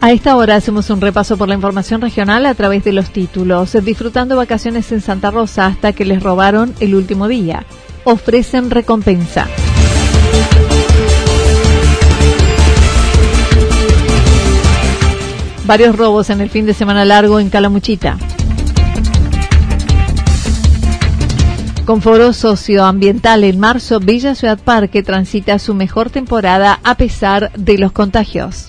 A esta hora hacemos un repaso por la información regional a través de los títulos. Disfrutando vacaciones en Santa Rosa hasta que les robaron el último día. Ofrecen recompensa. Varios robos en el fin de semana largo en Calamuchita. Con foro socioambiental en marzo, Villa Ciudad Parque transita su mejor temporada a pesar de los contagios.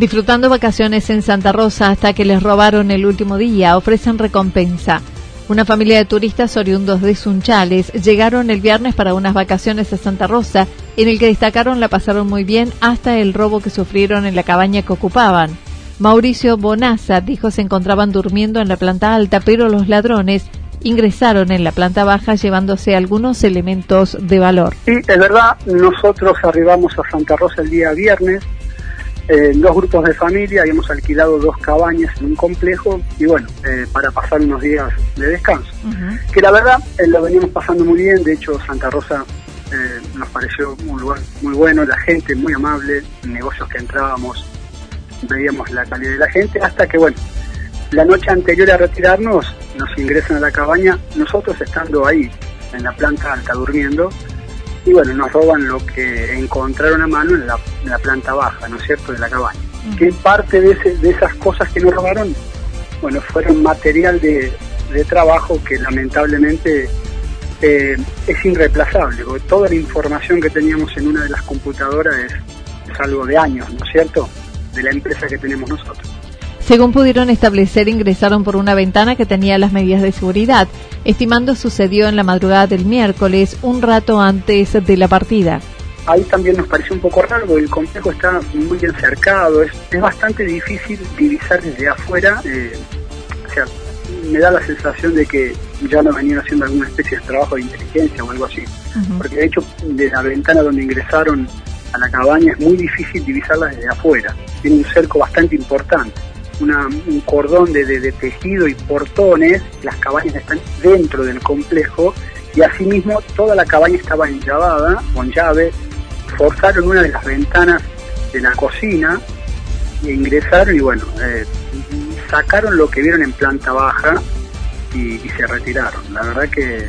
Disfrutando vacaciones en Santa Rosa hasta que les robaron el último día, ofrecen recompensa. Una familia de turistas oriundos de Sunchales llegaron el viernes para unas vacaciones a Santa Rosa, en el que destacaron la pasaron muy bien hasta el robo que sufrieron en la cabaña que ocupaban. Mauricio Bonaza dijo se encontraban durmiendo en la planta alta, pero los ladrones ingresaron en la planta baja llevándose algunos elementos de valor. Sí, es verdad, nosotros arribamos a Santa Rosa el día viernes, eh, dos grupos de familia, habíamos alquilado dos cabañas en un complejo y bueno, eh, para pasar unos días de descanso. Que la verdad eh, lo veníamos pasando muy bien, de hecho Santa Rosa nos pareció un lugar muy bueno, la gente muy amable, negocios que entrábamos, veíamos la calidad de la gente, hasta que bueno, la noche anterior a retirarnos nos ingresan a la cabaña, nosotros estando ahí en la planta alta durmiendo, y bueno, nos roban lo que encontraron a mano en la, planta baja, ¿no es cierto?, de la cabaña. ¿Qué parte de, de esas cosas que nos robaron? Bueno, fueron material de, trabajo que lamentablemente eh, es irreemplazable, porque toda la información que teníamos en una de las computadoras es, es algo de años, ¿no es cierto?, de la empresa que tenemos nosotros. Según pudieron establecer, ingresaron por una ventana que tenía las medidas de seguridad, estimando sucedió en la madrugada del miércoles, un rato antes de la partida. Ahí también nos pareció un poco raro, el complejo está muy encercado, es, es bastante difícil divisar desde afuera, eh, o sea, me da la sensación de que ya no venían haciendo alguna especie de trabajo de inteligencia o algo así, porque de hecho de la ventana donde ingresaron a la cabaña es muy difícil divisarla desde afuera, tiene un cerco bastante importante un cordón de, tejido y portones, las cabañas están dentro del complejo y asimismo toda la cabaña estaba enllavada con llave, forzaron una de las ventanas de la cocina e ingresaron y bueno, eh, sacaron lo que vieron en planta baja y, y, se retiraron. La verdad que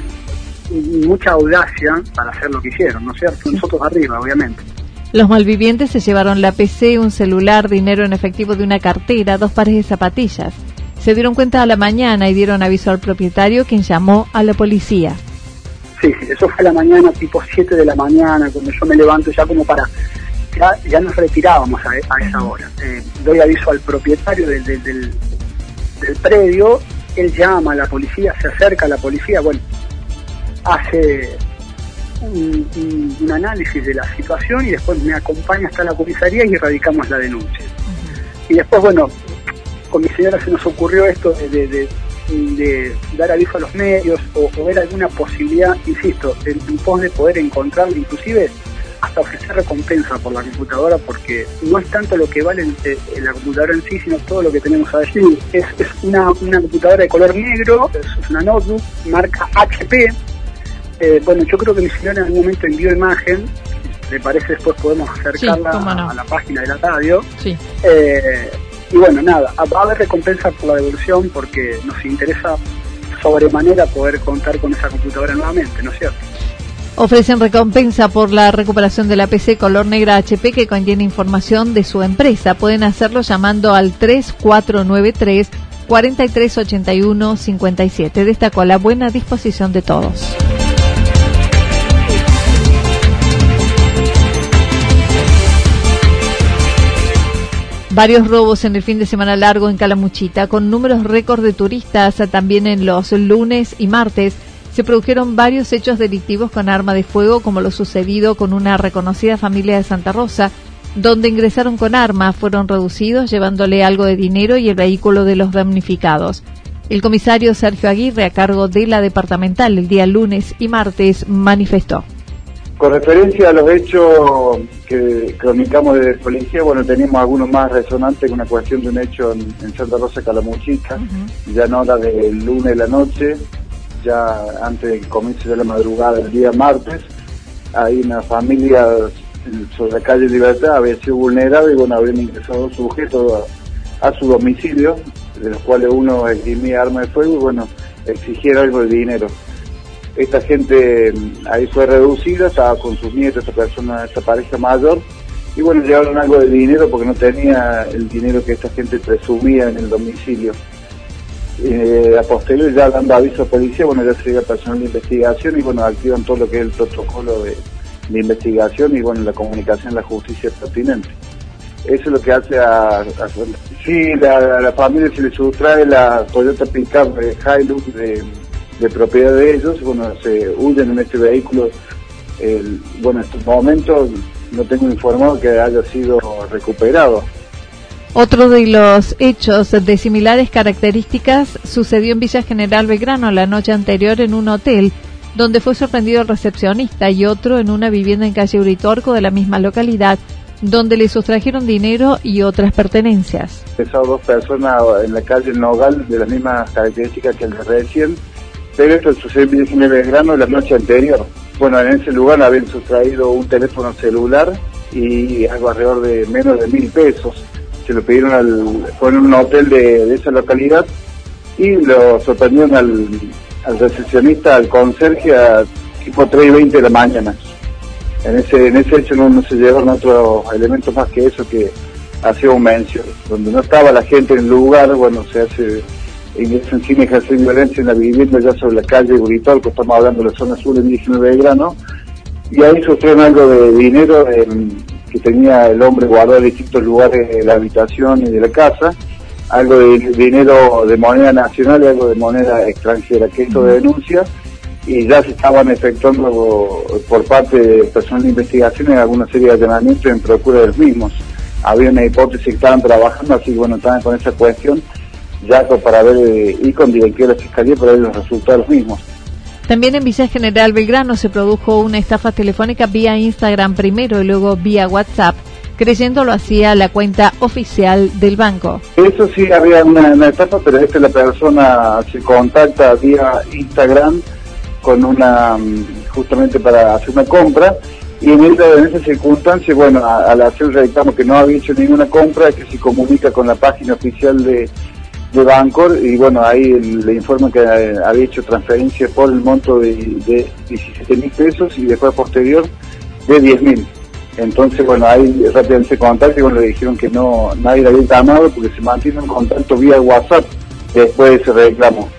mucha audacia para hacer lo que hicieron, ¿no es cierto? Nosotros arriba, obviamente. Los malvivientes se llevaron la PC, un celular, dinero en efectivo de una cartera, dos pares de zapatillas. Se dieron cuenta a la mañana y dieron aviso al propietario, quien llamó a la policía. Sí, eso fue la mañana, tipo 7 de la mañana, cuando yo me levanto ya como para... Ya, nos retirábamos a, esa hora. Eh, doy aviso al propietario del, del, del, predio, él llama a la policía, se acerca a la policía, bueno, hace un, análisis de la situación y después me acompaña hasta la comisaría y erradicamos la denuncia. Y después, bueno, con mi señora se nos ocurrió esto de, de dar aviso a los medios o, ver alguna posibilidad, insisto, en, pos de poder encontrar, inclusive hasta ofrecer recompensa por la computadora, porque no es tanto lo que vale la computadora en sí, sino todo lo que tenemos allí. Es, es una, una computadora de color negro, es una notebook, marca HP. Eh, bueno, yo creo que mi señora en algún momento envió imagen, le parece después podemos acercarla a, la página de la radio. Sí. Eh, y bueno, nada, va a haber recompensa por la devolución porque nos interesa sobremanera poder contar con esa computadora nuevamente, ¿no es cierto? Ofrecen recompensa por la recuperación de la PC color negra HP que contiene información de su empresa. Pueden hacerlo llamando al 3493 4381 57. Destacó la buena disposición de todos. Varios robos en el fin de semana largo en Calamuchita, con números récord de turistas también en los lunes y martes. Se produjeron varios hechos delictivos con arma de fuego, como lo sucedido con una reconocida familia de Santa Rosa, donde ingresaron con arma, fueron reducidos llevándole algo de dinero y el vehículo de los damnificados. El comisario Sergio Aguirre, a cargo de la departamental el día lunes y martes, manifestó. Con referencia a los hechos que cronicamos de policía, bueno, teníamos algunos más resonantes que una cuestión de un hecho en, Santa Rosa Calamuchita, ya no hora del lunes de la noche, ya antes del comienzo de la madrugada del día martes, hay una familia sobre la calle Libertad había sido vulnerada y bueno, habían ingresado sujetos a, a, su domicilio, de los cuales uno esgrimía arma de fuego y bueno, exigiera algo de dinero esta gente mm, ahí fue reducida, estaba con sus nietos, esta persona, esta pareja mayor, y bueno, llevaron algo de dinero porque no tenía el dinero que esta gente presumía en el domicilio. Eh, a posteriori ya dando aviso a policía, bueno, ya se llega personal de investigación y bueno, activan todo lo que es el protocolo de, investigación y bueno, la comunicación la justicia pertinente. Eso es lo que hace a... sí, a la familia se le sustrae la Toyota Pickup de Hilux de de propiedad de ellos, bueno, se huyen en este vehículo. bueno, en estos momentos no tengo informado que haya sido recuperado. Otro de los hechos de similares características sucedió en Villa General Belgrano la noche anterior en un hotel, donde fue sorprendido el recepcionista, y otro en una vivienda en calle Uritorco de la misma localidad, donde le sustrajeron dinero y otras pertenencias. Esas dos personas en la calle Nogal de las mismas características que el de recién, pero esto sucedió en 19 de grano la noche anterior. Bueno, en ese lugar habían sustraído un teléfono celular y algo alrededor de menos de mil pesos. Se lo pidieron al, fue en un hotel de, esa localidad y lo sorprendieron al, recepcionista, al conserje, a tipo 3 y 20 de la mañana. En ese, en ese hecho no, se llevaron otros elementos más que eso que hacía un mención. Donde no estaba la gente en el lugar, bueno, se hace ingresan sin ejercer violencia en la vivienda ya sobre la calle que estamos hablando de la zona sur en 19 de grano, y ahí sufrieron algo de dinero que tenía el hombre guardado en distintos lugares de la habitación y de la casa, algo de dinero de moneda nacional y algo de moneda extranjera, que esto de denuncia, y ya se estaban efectuando por parte del personal de investigación en alguna serie de allanamientos en procura de los mismos. Había una hipótesis que estaban trabajando, así que bueno, estaban con esa cuestión ya para ver eh, y con directiva de la Fiscalía para ver los resultados mismos. También en Villa General Belgrano se produjo una estafa telefónica vía Instagram primero y luego vía WhatsApp, creyendo lo hacía la cuenta oficial del banco. Eso sí, había una, estafa, pero es que la persona se contacta vía Instagram con una, mm, justamente para hacer una compra, y en esa, en esa circunstancia, bueno, al hacer reclamo que no había hecho ninguna compra, que se comunica con la página oficial de de Bancor y bueno, ahí le informan que eh, había hecho transferencia por el monto de, de 17 mil pesos y después posterior de 10 mil. Entonces, bueno, ahí rápidamente contacto y bueno, le dijeron que no nadie le había llamado porque se mantiene en contacto vía WhatsApp después de ese reclamo.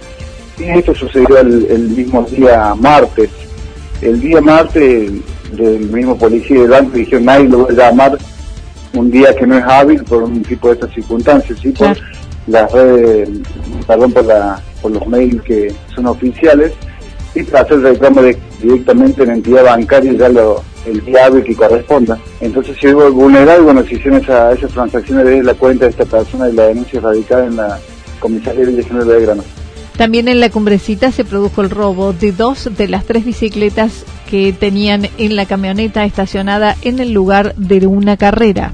Y esto sucedió el, mismo día martes. El día martes, del mismo policía del banco dijeron nadie lo va a llamar un día que no es hábil por un tipo de estas circunstancias, ¿sí? Las redes, perdón por, la, por los mails que son oficiales, y para hacer el reclamo directamente en la entidad bancaria ya lo, el día que corresponda. Entonces, si hubo vulnerable, bueno, si hicieron esa, esas transacciones desde la cuenta de esta persona y la denuncia radicada en la comisaría de General de Grano. También en la cumbrecita se produjo el robo de dos de las tres bicicletas que tenían en la camioneta estacionada en el lugar de una carrera.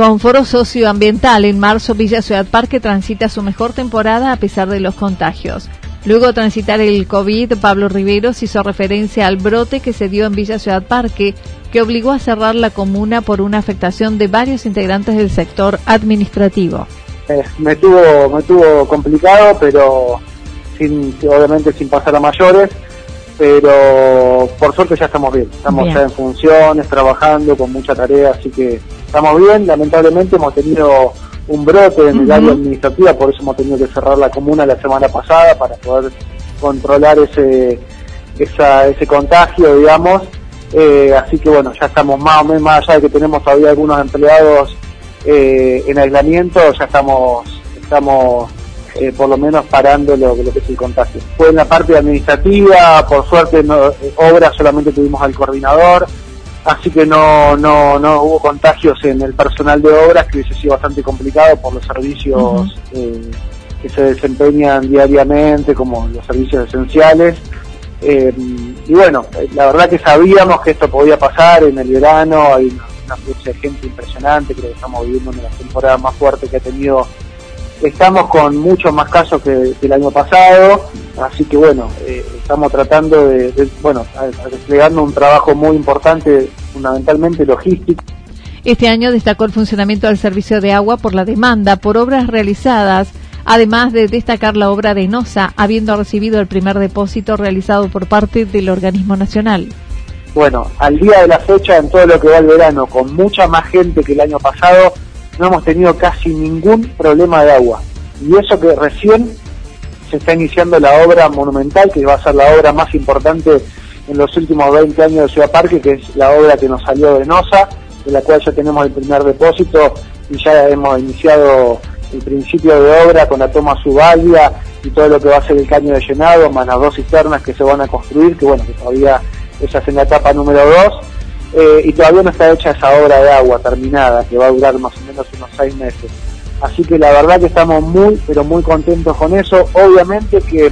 Con foro socioambiental, en marzo Villa Ciudad Parque transita su mejor temporada a pesar de los contagios. Luego de transitar el COVID, Pablo Riveros hizo referencia al brote que se dio en Villa Ciudad Parque, que obligó a cerrar la comuna por una afectación de varios integrantes del sector administrativo. Eh, me, tuvo, me tuvo complicado, pero sin, obviamente sin pasar a mayores pero por suerte ya estamos bien, estamos ya en funciones, trabajando con mucha tarea, así que estamos bien, lamentablemente hemos tenido un brote en el área administrativa, por eso hemos tenido que cerrar la comuna la semana pasada para poder controlar ese ese contagio, digamos, eh, así que bueno, ya estamos más o menos, más allá de que tenemos todavía algunos empleados eh, en aislamiento, ya estamos estamos eh, por lo menos parando lo, que es el contagio. Fue en la parte administrativa, por suerte no, eh, obras solamente tuvimos al coordinador, así que no, no, no hubo contagios en el personal de obras, que hubiese sido bastante complicado por los servicios eh, que se desempeñan diariamente, como los servicios esenciales. y bueno, la verdad que sabíamos que esto podía pasar en el verano, hay una, una de gente impresionante, creo que estamos viviendo una de las temporadas más fuertes que ha tenido Estamos con muchos más casos que, el año pasado, así que bueno, eh, estamos tratando de, bueno, desplegando un trabajo muy importante, fundamentalmente logístico. Este año destacó el funcionamiento del servicio de agua por la demanda por obras realizadas, además de destacar la obra de NOSA, habiendo recibido el primer depósito realizado por parte del organismo nacional. Bueno, al día de la fecha, en todo lo que va el verano, con mucha más gente que el año pasado, no hemos tenido casi ningún problema de agua. Y eso que recién se está iniciando la obra monumental, que va a ser la obra más importante en los últimos 20 años de Ciudad Parque, que es la obra que nos salió de NOSA, de la cual ya tenemos el primer depósito y ya hemos iniciado el principio de obra con la toma subalia y todo lo que va a ser el caño de llenado, más las dos cisternas que se van a construir, que bueno, que todavía esa es en la etapa número 2 eh, y todavía no está hecha esa obra de agua terminada, que va a durar más o menos unos seis meses. Así que la verdad que estamos muy, pero muy contentos con eso. Obviamente que,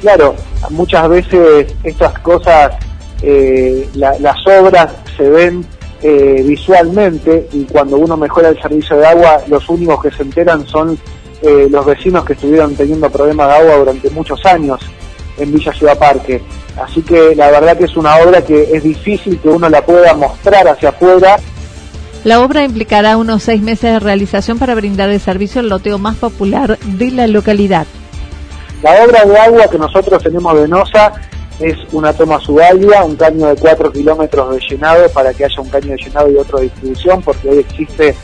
claro, muchas veces estas cosas, eh, las obras se ven eh, visualmente y cuando uno mejora el servicio de agua, los únicos que se enteran son los vecinos que estuvieron teniendo problemas de agua durante muchos años en Villa Ciudad Parque. Así que la verdad que es una obra que es difícil que uno la pueda mostrar hacia afuera. La obra implicará unos seis meses de realización para brindar el servicio al loteo más popular de la localidad. La obra de agua que nosotros tenemos de NOSA es una toma subalia, un caño de 4 kilómetros de llenado para que haya un caño de llenado y otro de distribución, porque hoy existe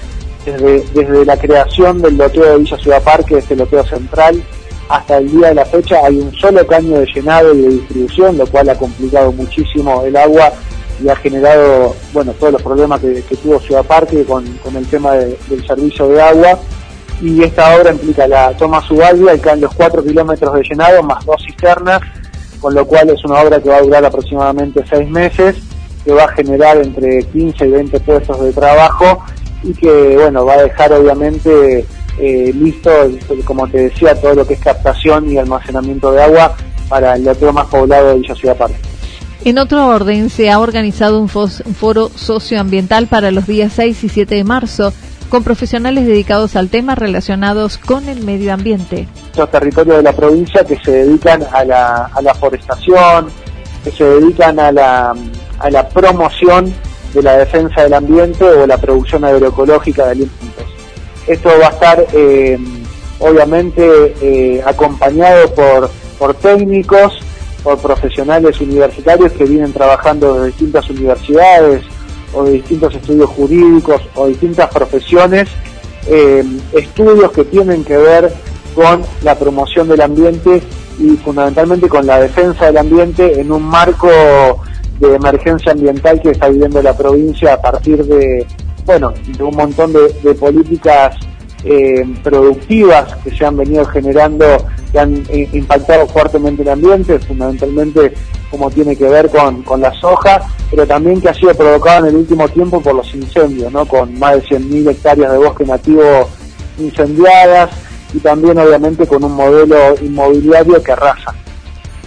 desde, desde la creación del loteo de Villa Ciudad Parque, este loteo central, hasta el día de la fecha hay un solo caño de llenado y de distribución, lo cual ha complicado muchísimo el agua y ha generado, bueno, todos los problemas que, tuvo Ciudad Parque con, el tema del servicio de agua. Y esta obra implica la toma subalia y los 4 kilómetros de llenado más dos cisternas, con lo cual es una obra que va a durar aproximadamente 6 meses, que va a generar entre 15 y 20 puestos de trabajo y que, bueno, va a dejar obviamente eh, listo, como te decía, todo lo que es captación y almacenamiento de agua para el loteo más poblado de Villa Ciudad Parque. En otro orden, se ha organizado un, foro socioambiental para los días 6 y 7 de marzo con profesionales dedicados al tema relacionados con el medio ambiente. Los territorios de la provincia que se dedican a la, a la forestación, que se dedican a la, a la promoción de la defensa del ambiente o la producción agroecológica de alimentos. Esto va a estar eh, obviamente eh, acompañado por, por técnicos, por profesionales universitarios que vienen trabajando de distintas universidades o de distintos estudios jurídicos o distintas profesiones, eh, estudios que tienen que ver con la promoción del ambiente y fundamentalmente con la defensa del ambiente en un marco de emergencia ambiental que está viviendo la provincia a partir de, bueno, de un montón de, políticas eh, productivas que se han venido generando, que han eh, impactado fuertemente el ambiente, fundamentalmente como tiene que ver con, con la soja, pero también que ha sido provocado en el último tiempo por los incendios, ¿no? con más de 100.000 hectáreas de bosque nativo incendiadas y también obviamente con un modelo inmobiliario que arrasa.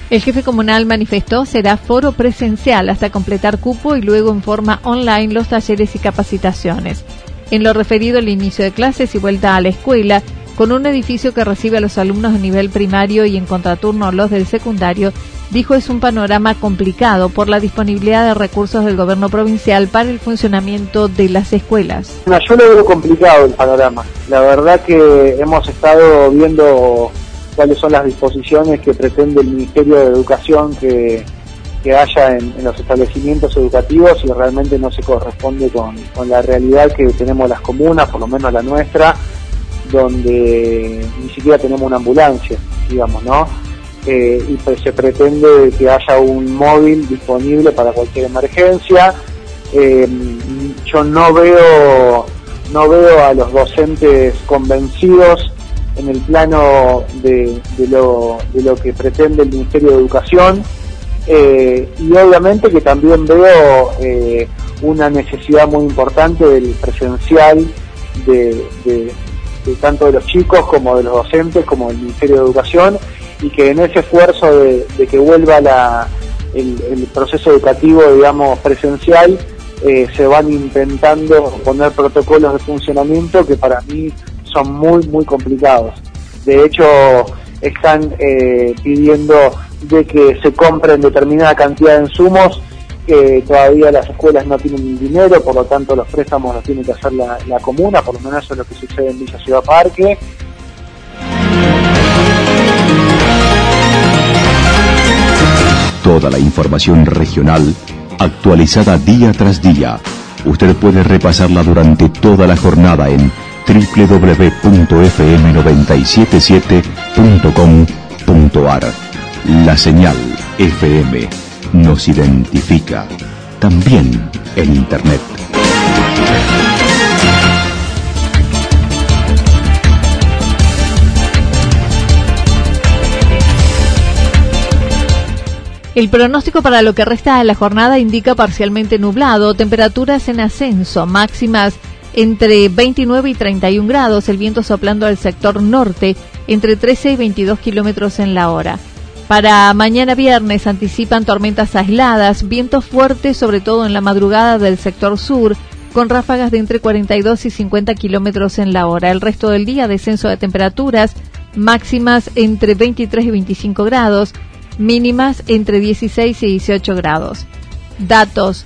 El jefe comunal manifestó será foro presencial hasta completar cupo y luego en forma online los talleres y capacitaciones. En lo referido al inicio de clases y vuelta a la escuela, con un edificio que recibe a los alumnos de nivel primario y en contraturno los del secundario, dijo es un panorama complicado por la disponibilidad de recursos del gobierno provincial para el funcionamiento de las escuelas. yo lo veo complicado el panorama. La verdad que hemos estado viendo cuáles son las disposiciones que pretende el Ministerio de Educación que, haya en, los establecimientos educativos y realmente no se corresponde con, la realidad que tenemos las comunas, por lo menos la nuestra, donde ni siquiera tenemos una ambulancia, digamos, ¿no? Eh, y pues se pretende que haya un móvil disponible para cualquier emergencia. Eh, yo no veo no veo a los docentes convencidos en el plano de, lo, de lo que pretende el Ministerio de Educación eh, y obviamente que también veo eh, una necesidad muy importante del presencial de, tanto de los chicos como de los docentes como del Ministerio de Educación y que en ese esfuerzo de, que vuelva la, el, proceso educativo digamos presencial eh, se van intentando poner protocolos de funcionamiento que para mí son muy, muy complicados. De hecho, están eh, pidiendo de que se compren determinada cantidad de insumos que todavía las escuelas no tienen dinero, por lo tanto los préstamos los tiene que hacer la, la comuna, por lo menos eso es lo que sucede en Villa Ciudad Parque. Toda la información regional actualizada día tras día. Usted puede repasarla durante toda la jornada en www.fm977.com.ar. La señal FM nos identifica también en Internet. El pronóstico para lo que resta de la jornada indica parcialmente nublado, temperaturas en ascenso, máximas entre 29 y 31 grados, el viento soplando al sector norte entre 13 y 22 kilómetros en la hora. Para mañana viernes anticipan tormentas aisladas, vientos fuertes sobre todo en la madrugada del sector sur, con ráfagas de entre 42 y 50 kilómetros en la hora. El resto del día descenso de temperaturas, máximas entre 23 y 25 grados, mínimas entre 16 y 18 grados. Datos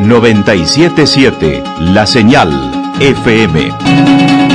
977 La Señal FM.